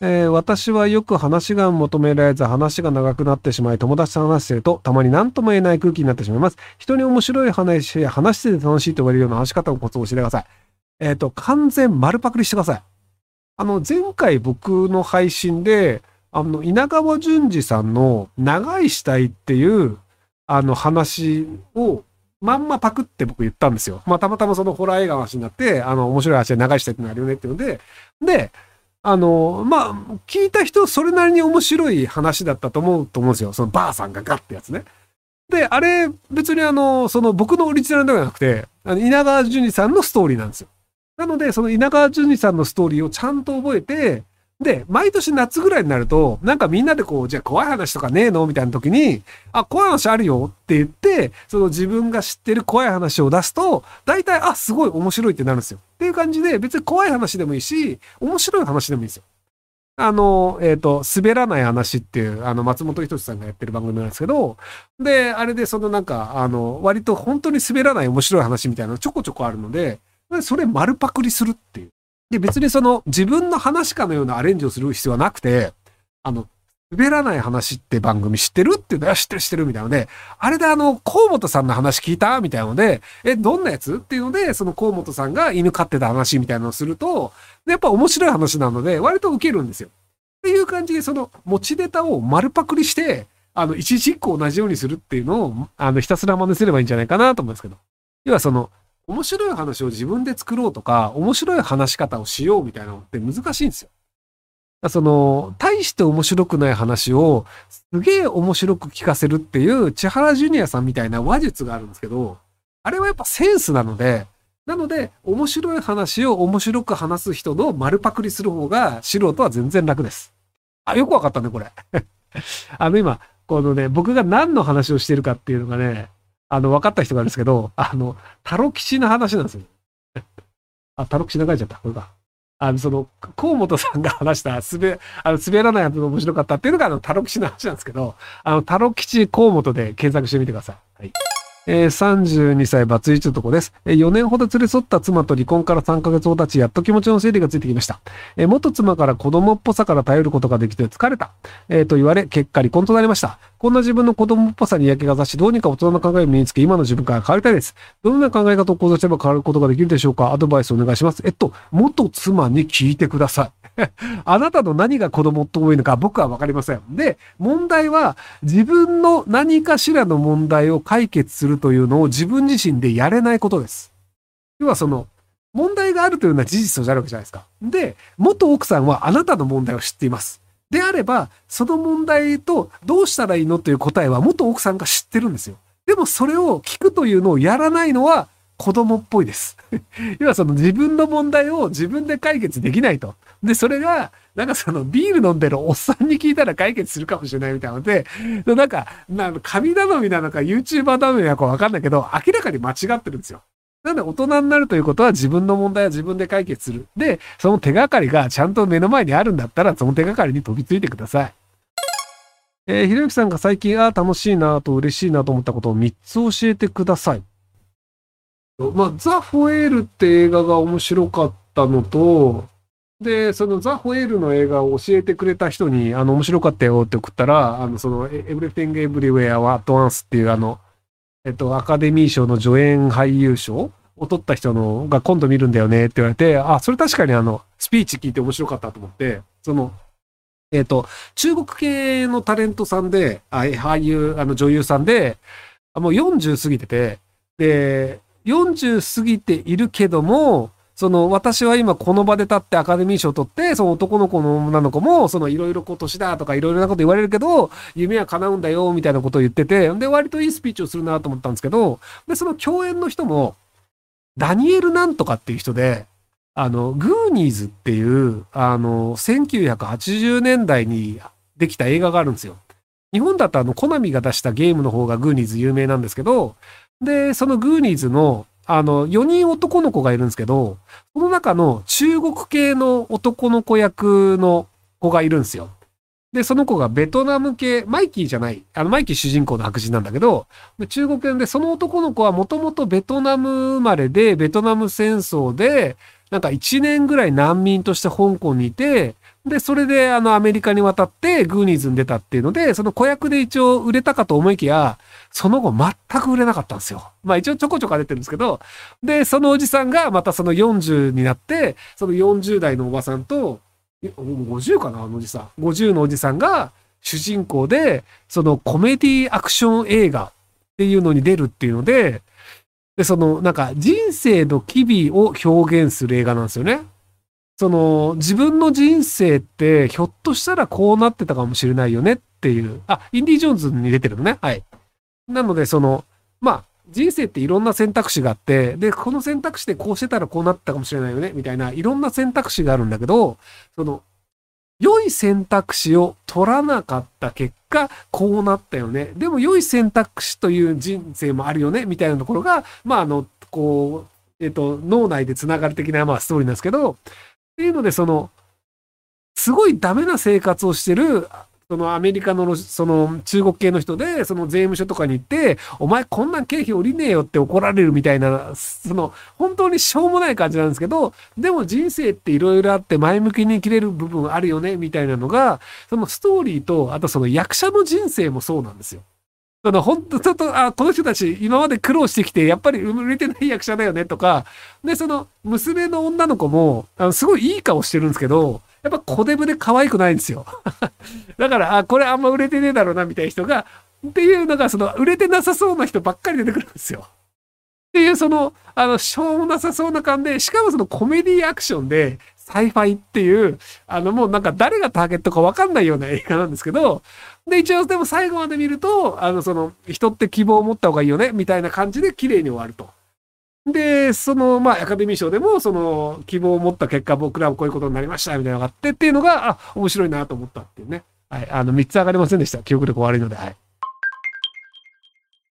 えー私はよく話が求められず話が長くなってしまい友達と話してるとたまに何とも言えない空気になってしまいます。人に面白い話や話してて楽しいと言われるような話し方をコツを教えてください。えっ、と、完全丸パクリしてください。あの、前回僕の配信で、あの、稲川淳二さんの長い死体っていう、あの話をまんまパクって僕言ったんですよ。まあ、たまたまそのホラー映画の話になって、あの、面白い話で長い死体ってのあるよねっていうので、で、あの、まあ、聞いた人、それなりに面白い話だったと思うと思うんですよ。そのばあさんがガッてやつね。で、あれ、別にあの、その僕のオリジナルではなくて、あの稲川淳二さんのストーリーなんですよ。なので、その稲川淳二さんのストーリーをちゃんと覚えて、で、毎年夏ぐらいになると、なんかみんなでこう、じゃあ怖い話とかねえの？みたいな時に、あ、怖い話あるよって言って、その自分が知ってる怖い話を出すと、大体、あ、すごい面白いってなるんですよ。っていう感じで、別に怖い話でもいいし、面白い話でもいいんですよ。あの、えっ、と、滑らない話っていう、あの、松本人志さんがやってる番組なんですけど、で、あれでそのなんか、あの、割と本当に滑らない面白い話みたいなのちょこちょこあるので、それ丸パクリするっていう。で、別にその自分の話かのようなアレンジをする必要はなくて、あの、滑らない話って番組知ってるっていうのは知ってる知ってるみたいなので、あれであの、河本さんの話聞いたみたいなので、え、どんなやつ？っていうので、その河本さんが犬飼ってた話みたいなのをすると、やっぱ面白い話なので、割と受けるんですよ。っていう感じで、その持ちネタを丸パクリして、あの、一時一個同じようにするっていうのを、あの、ひたすら真似すればいいんじゃないかなと思うんですけど。要はその、面白い話を自分で作ろうとか、面白い話し方をしようみたいなのって難しいんですよ。その、大して面白くない話を、すげえ面白く聞かせるっていう、千原ジュニアさんみたいな話術があるんですけど、あれはやっぱセンスなので、なので、面白い話を面白く話す人の丸パクリする方が、素人は全然楽です。あ、よくわかったね、これ。あの、今、このね、僕が何の話をしてるかっていうのがね、あの、分かった人があるんですけど、あの、タロ吉の話なんですよ。あ、タロ吉流れちゃった。これか。あの、その、河本さんが話した、すべ、あの、滑らないやつが面白かったっていうのが、あの、タロ吉の話なんですけど、あの、タロ吉河本で検索してみてください。はい。えー、32歳バツイチ男です。えー、4年ほど連れ添った妻と離婚から3ヶ月ほどち、やっと気持ちの整理がついてきました。えー元妻から子供っぽさから頼ることができて疲れた。えーと言われ、結果離婚となりました。こんな自分の子供っぽさに嫌気がさし、どうにか大人の考えを身につけ、今の自分から変わりたいです。どんな考え方を行動すれば変わることができるでしょうか？アドバイスお願いします。えっと、元妻に聞いてください。あなたの何が子供と多いのか僕はわかりません。で、問題は自分の何かしらの問題を解決するというのを自分自身でやれないことです。要はその、問題があるというのは事実としてあるわけじゃないですか。で、元奥さんはあなたの問題を知っています。であれば、その問題とどうしたらいいのという答えは元奥さんが知ってるんですよ。でもそれを聞くというのをやらないのは子供っぽいです。要はその自分の問題を自分で解決できないと。で、それが、なんかそのビール飲んでるおっさんに聞いたら解決するかもしれないみたいなので、なんか、な神頼みなのか YouTuber 頼みなのかわかんないけど、明らかに間違ってるんですよ。なんで大人になるということは自分の問題は自分で解決する。で、その手がかりがちゃんと目の前にあるんだったら、その手がかりに飛びついてください。えーひろゆきさんが最近、ああ、楽しいなと嬉しいなと思ったことを3つ教えてください。まあ、ザ・フォエールって映画が面白かったのと、で、そのザ・フォエールの映画を教えてくれた人に、あの、面白かったよって送ったら、あの、その、エ Everything Everywhere at Once っていうあの、えっと、アカデミー賞の助演俳優賞を取った人のが今度見るんだよねって言われて、あ、それ確かにあの、スピーチ聞いて面白かったと思って、その、えっと、中国系のタレントさんで、あ俳優、あの女優さんで、もう40過ぎてて、で、40過ぎているけども、その私は今この場で立ってアカデミー賞を取って、その男の子の女の子も、そのいろいろこう年だとかいろいろなこと言われるけど、夢は叶うんだよみたいなことを言ってて、で、割といいスピーチをするなと思ったんですけど、で、その共演の人も、ダニエルなんとかっていう人で、あの、グーニーズっていう、あの、1980年代にできた映画があるんですよ。日本だとあの、コナミが出したゲームの方がグーニーズ有名なんですけど、で、そのグーニーズの、あの、4人男の子がいるんですけど、その中の中国系の男の子役の子がいるんですよ。で、その子がベトナム系、マイキーじゃない、あの、マイキー主人公の白人なんだけど、中国系で、その男の子はもともとベトナム生まれで、ベトナム戦争で、なんか1年ぐらい難民として香港にいて、で、それであのアメリカに渡ってグーニーズに出たっていうので、その子役で一応売れたかと思いきや、その後全く売れなかったんですよ。まあ一応ちょこちょこ出てるんですけど、で、そのおじさんがまたその40になって、その40代のおばさんと、50かな、あのおじさん。50のおじさんが主人公で、そのコメディアクション映画っていうのに出るっていうので、で、そのなんか人生の機微を表現する映画なんですよね。その自分の人生ってひょっとしたらこうなってたかもしれないよねっていう。あ、インディ・ジョーンズに出てるのね。はい。なので、その、まあ、人生っていろんな選択肢があって、で、この選択肢でこうしてたらこうなったかもしれないよね、みたいな、いろんな選択肢があるんだけど、その、良い選択肢を取らなかった結果、こうなったよね。でも良い選択肢という人生もあるよね、みたいなところが、まあ、あの、こう、えっと、脳内で繋がる的な、まあ、ストーリーなんですけど、っていうので、その、すごいダメな生活をしてるそのアメリカのその中国系の人で、その税務署とかに行って、お前こんな経費降りねえよって怒られるみたいな、その本当にしょうもない感じなんですけど、でも人生っていろいろあって前向きに生きれる部分あるよね、みたいなのが、そのストーリーと、あとその役者の人生もそうなんですよ。その本当ちょっと、あ、この人たち今まで苦労してきて、やっぱり売れてない役者だよねとか、で、その娘の女の子も、あのすごいいい顔してるんですけど、やっぱ小デブで可愛くないんですよ。だから、あ、これあんま売れてねえだろうな、みたいな人が、っていうのが、その、売れてなさそうな人ばっかり出てくるんですよ。っていう、その、あの、しょうもなさそうな感じで、しかもそのコメディアクションで、 sci-fi っていう、あの、もうなんか誰がターゲットかわかんないような映画なんですけど、で、一応でも最後まで見ると、あの、その、人って希望を持った方がいいよね、みたいな感じで綺麗に終わると。で、その、まあ、アカデミー賞でも、その、希望を持った結果、僕らはこういうことになりました、みたいなのがあってっていうのが、あ、面白いなと思ったっていうね。はい。あの、3つ上がりませんでした。記憶力悪いので、はい。